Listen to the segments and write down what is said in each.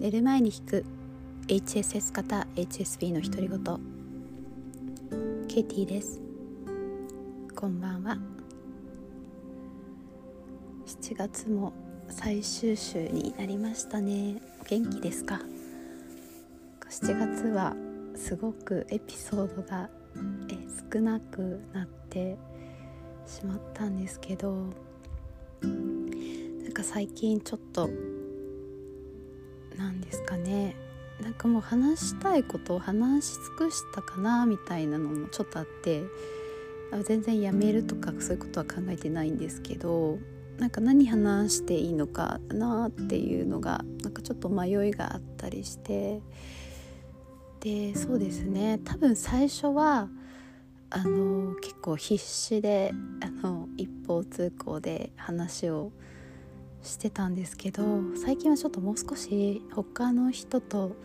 寝る前に弾く。HSS 型 HSP の独り言ケイティです。こんばんは。7月も最終週になりましたね。お元気ですか？7月はすごくエピソードがえ少なくなってしまったんですけどなんか最近ちょっとなんですかね。なんかもう話したいことを話し尽くしたかなみたいなのもちょっとあって全然やめるとかそういうことは考えてないんですけどなんか何話していいのかなっていうのがなんかちょっと迷いがあったりしてでそうですね。多分最初はあの結構必死であの一方通行で話をしてしてたんですけど最近はちょっともう少し他の人と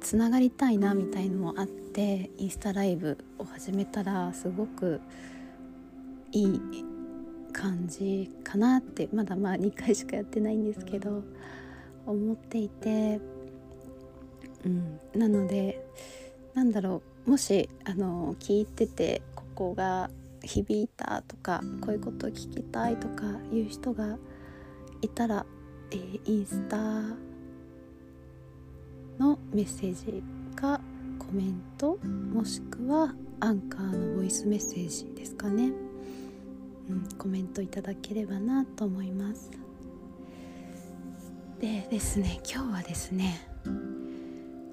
つながりたいなみたいのもあってインスタライブを始めたらすごくいい感じかなってまだまあ2回しかやってないんですけど思っていて、うん、なのでなんだろうもしあの聞いててここが響いたとかこういうことを聞きたいとかいう人がいたら、えー、インスタのメッセージかコメントもしくはアンカーのボイスメッセージですかね、うん、コメントいただければなと思います。でですね今日はですね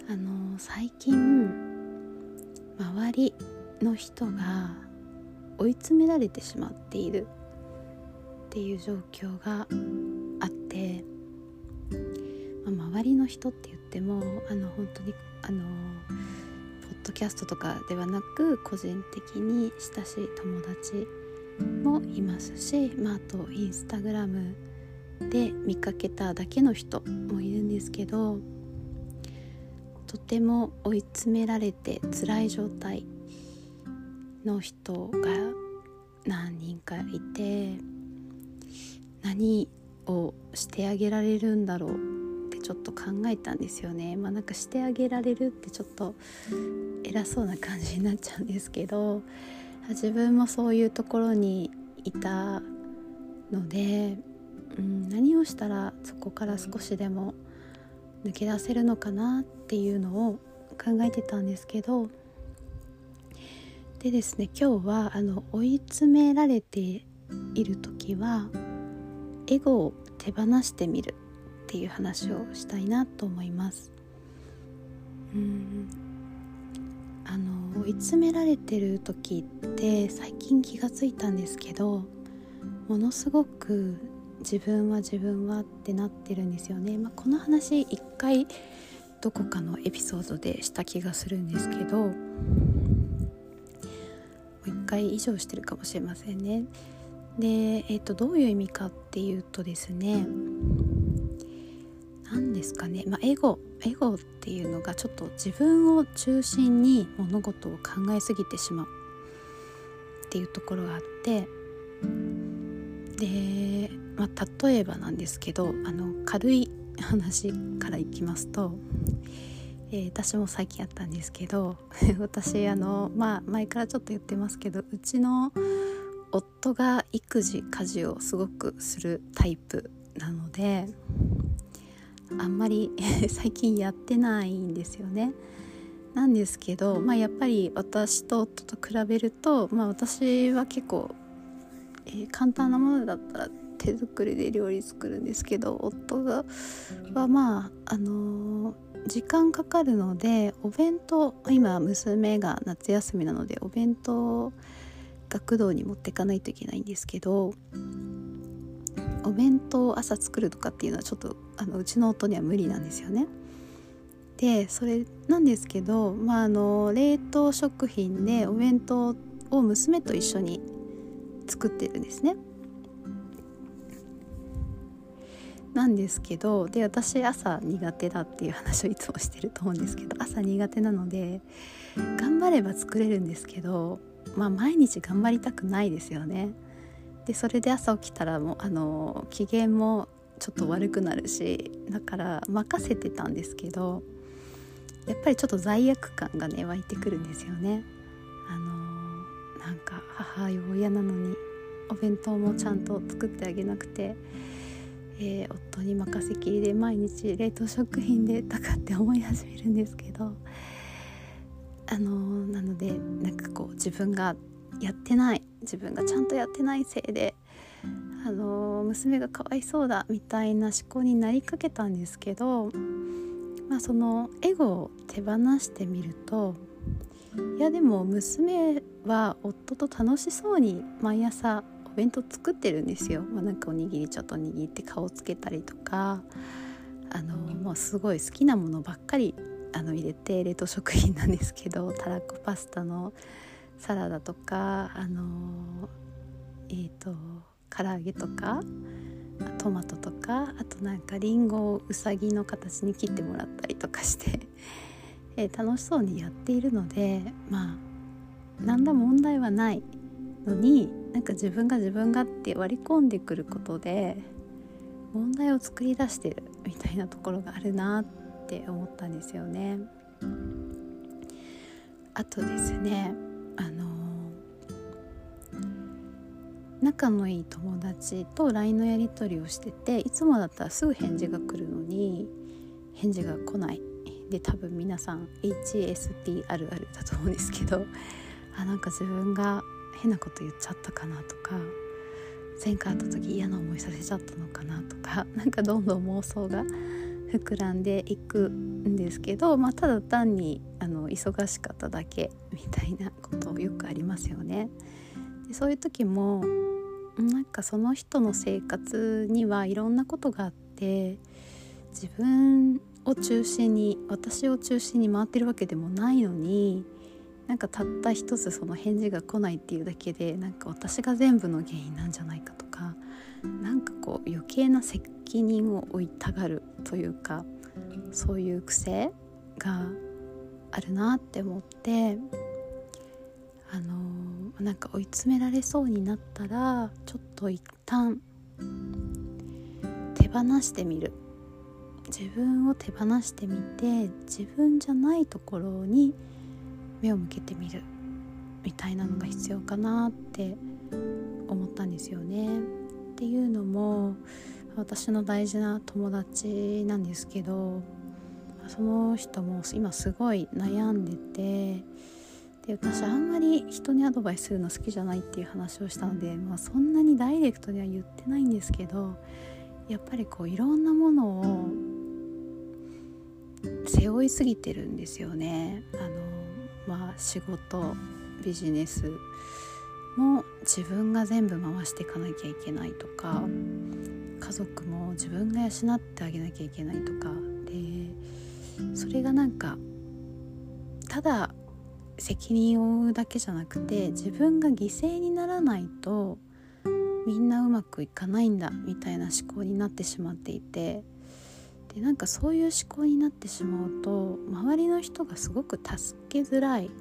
あの最近周りの人が追い詰められてしまっているっていう状況がて、まあ、周りの人って言ってもあの本当にあのポッドキャストとかではなく個人的に親しい友達もいますし、まあ、あとインスタグラムで見かけただけの人もいるんですけどとても追い詰められて辛い状態の人が何人かいて何をしてあげられるんだろうってちょっと考えたんですよね。まあ、なんかしてあげられるってちょっと偉そうな感じになっちゃうんですけど自分もそういうところにいたので、うん、何をしたらそこから少しでも抜け出せるのかなっていうのを考えてたんですけどでですね今日はあの追い詰められている時はエゴを手放してみるっていう話をしたいなと思います。うん。あの追い詰められてる時って最近気がついたんですけどものすごく自分は自分はってなってるんですよね、まあ、この話一回どこかのエピソードでした気がするんですけどもう一回以上してるかもしれませんね。で、えーと、どういう意味かっていうとですね何ですかね、まあ、エゴエゴっていうのがちょっと自分を中心に物事を考えすぎてしまうっていうところがあってで、まあ、例えばなんですけどあの軽い話からいきますと、えー、私も最近あったんですけど 私あの、まあ、前からちょっと言ってますけどうちの夫が育児家事をすごくするタイプなのであんまり 最近やってないんですよね。なんですけど、まあ、やっぱり私と夫と比べると、まあ、私は結構、えー、簡単なものだったら手作りで料理作るんですけど夫がはまああのー、時間かかるのでお弁当今娘が夏休みなのでお弁当学童に持っていかないといけないんですけどお弁当を朝作るとかっていうのはちょっとあのうちの夫には無理なんですよね。でそれなんですけど、まあ、あの冷凍食品でお弁当を娘と一緒に作ってるんですね。なんですけどで私朝苦手だっていう話をいつもしてると思うんですけど朝苦手なので頑張れば作れるんですけどまあ毎日頑張りたくないですよね。でそれで朝起きたらもうあの機嫌もちょっと悪くなるしだから任せてたんですけどやっぱりちょっと罪悪感がね湧いてくるんですよね。あの、なんか母親なのにお弁当もちゃんと作ってあげなくて、えー、夫に任せきりで毎日冷凍食品でとかって思い始めるんですけどあの、なのでなんかこう自分がやってない自分がちゃんとやってないせいであの娘がかわいそうだみたいな思考になりかけたんですけど、まあ、そのエゴを手放してみるといやでも娘は夫と楽しそうに毎朝お弁当作ってるんですよ、まあ、なんかおにぎりちょっと握って顔つけたりとかあのもうすごい好きなものばっかりあの入れて冷凍食品なんですけどたらこパスタのサラダとかあのえっ、ー、と唐揚げとかトマトとかあとなんかりんごをうさぎの形に切ってもらったりとかして え楽しそうにやっているのでまあ何ら問題はないのになんか自分が自分がって割り込んでくることで問題を作り出してるみたいなところがあるなってって思ったんですよね。あとですねあの仲のいい友達と LINE のやり取りをしてていつもだったらすぐ返事が来るのに返事が来ないで多分皆さん HSP あるあるだと思うんですけどあなんか自分が変なこと言っちゃったかなとか前回会った時嫌な思いさせちゃったのかなとかなんかどんどん妄想が膨らんでいくんですけど、まあ、ただ単にあの忙しかっただけみたいなことよくありますよね。でそういう時もなんかその人の生活にはいろんなことがあって自分を中心に私を中心に回ってるわけでもないのになんかたった一つその返事が来ないっていうだけでなんか私が全部の原因なんじゃないかとかなんかこう余計な責任を負いたがるというかそういう癖があるなって思ってあのー、なんか追い詰められそうになったらちょっと一旦手放してみる自分を手放してみて自分じゃないところに目を向けてみるみたいなのが必要かなって思ったんですよね。っていうのも私の大事な友達なんですけどその人も今すごい悩んでてで私あんまり人にアドバイスするの好きじゃないっていう話をしたので、まあ、そんなにダイレクトには言ってないんですけどやっぱりこういろんなものを背負いすぎてるんですよね。あのまあ、仕事ビジネスも自分が全部回していかなきゃいけないとか家族も自分が養ってあげなきゃいけないとかでそれがなんかただ責任を負うだけじゃなくて自分が犠牲にならないとみんなうまくいかないんだみたいな思考になってしまっていてでなんかそういう思考になってしまうと周りの人がすごく助けづらい。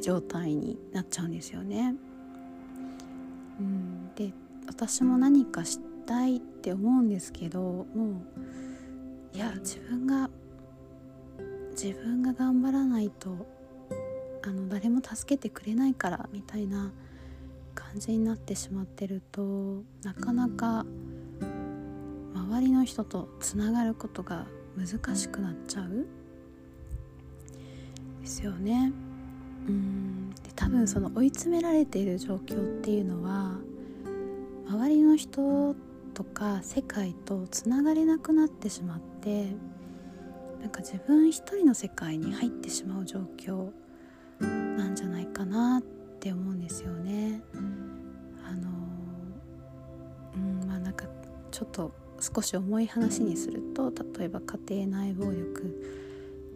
状態になっちゃうんですよね。うん、で私も何かしたいって思うんですけどもういや自分が自分が頑張らないとあの誰も助けてくれないからみたいな感じになってしまってるとなかなか周りの人とつながることが難しくなっちゃうですよね。うんで多分その追い詰められている状況っていうのは周りの人とか世界とつながれなくなってしまってなんか自分一人の世界に入ってしまう状況なんじゃないかなって思うんですよね。あのうんまあなんかちょっと少し重い話にすると例えば家庭内暴力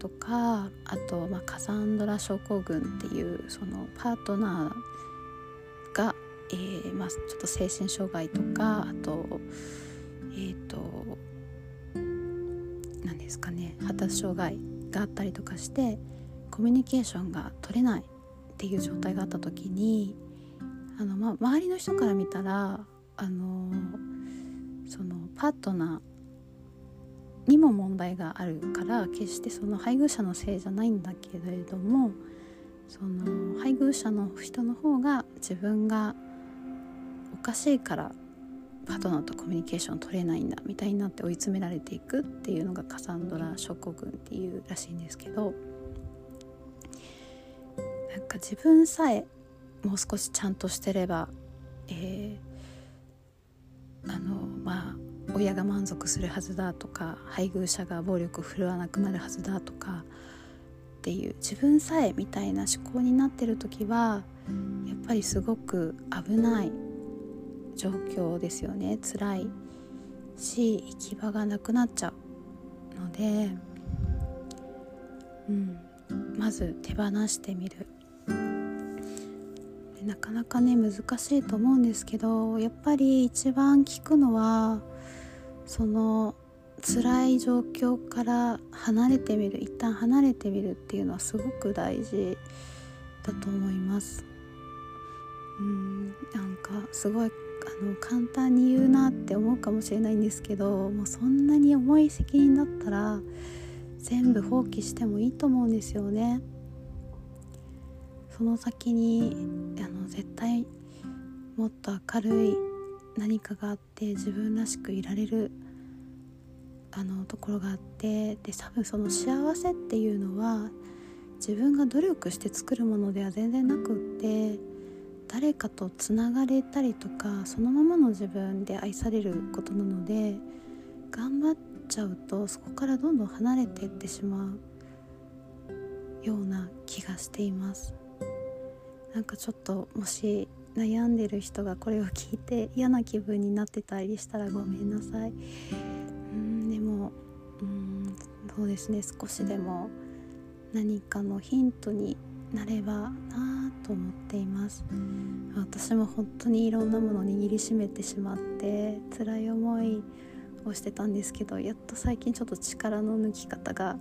とかあと、まあ、カサンドラ症候群っていうそのパートナーが、えーまあ、ちょっと精神障害とかあとえっ、ー、と何ですかね発達障害があったりとかしてコミュニケーションが取れないっていう状態があった時にあの、まあ、周りの人から見たらあのパートナーにも問題があるから決してその配偶者のせいじゃないんだけれどもその配偶者の人の方が自分がおかしいからパートナーとコミュニケーション取れないんだみたいになって追い詰められていくっていうのがカサンドラ症候群っていうらしいんですけどなんか自分さえもう少しちゃんとしてれば、えー、あのまあ親が満足するはずだとか配偶者が暴力を振るわなくなるはずだとかっていう自分さえみたいな思考になってる時はやっぱりすごく危ない状況ですよね。辛いし行き場がなくなっちゃうので、うん、まず手放してみる。なかなかね難しいと思うんですけどやっぱり一番効くのはその辛い状況から離れてみる一旦離れてみるっていうのはすごく大事だと思いますうんなんかすごいあの簡単に言うなって思うかもしれないんですけどもうそんなに重い責任だったら全部放棄してもいいと思うんですよね。その先にあの絶対もっと明るい何かがあって自分らしくいられるあのところがあってで多分その幸せっていうのは自分が努力して作るものでは全然なくって誰かとつながれたりとかそのままの自分で愛されることなので頑張っちゃうとそこからどんどん離れていってしまうような気がしています。なんかちょっともし悩んでる人がこれを聞いて嫌な気分になってたりしたらごめんなさい。うんでもうんそうですね。少しでも何かのヒントになればなと思っています。私も本当にいろんなものを握りしめてしまって辛い思いをしてたんですけどやっと最近ちょっと力の抜き方が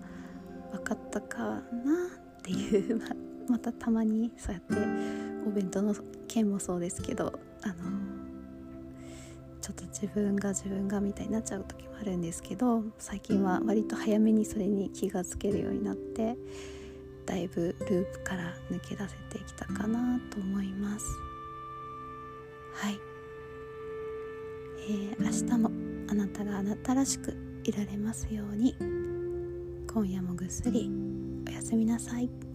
分かったかなっていう。またたまにそうやってお弁当の件もそうですけどあのちょっと自分が自分がみたいになっちゃう時もあるんですけど最近は割と早めにそれに気がつけるようになってだいぶループから抜け出せてきたかなと思います。はい、えー、明日もあなたがあなたらしくいられますように今夜もぐっすりおやすみなさい。